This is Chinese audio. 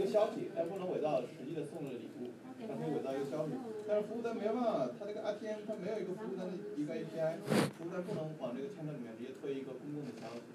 一个消息但不能伪造实际的送的礼物它可以伪造一个消息但是服务端没办法它这个 rtm 它没有一个服务端的一个 api 服务端不能往这个签证里面直接推一个公共的消息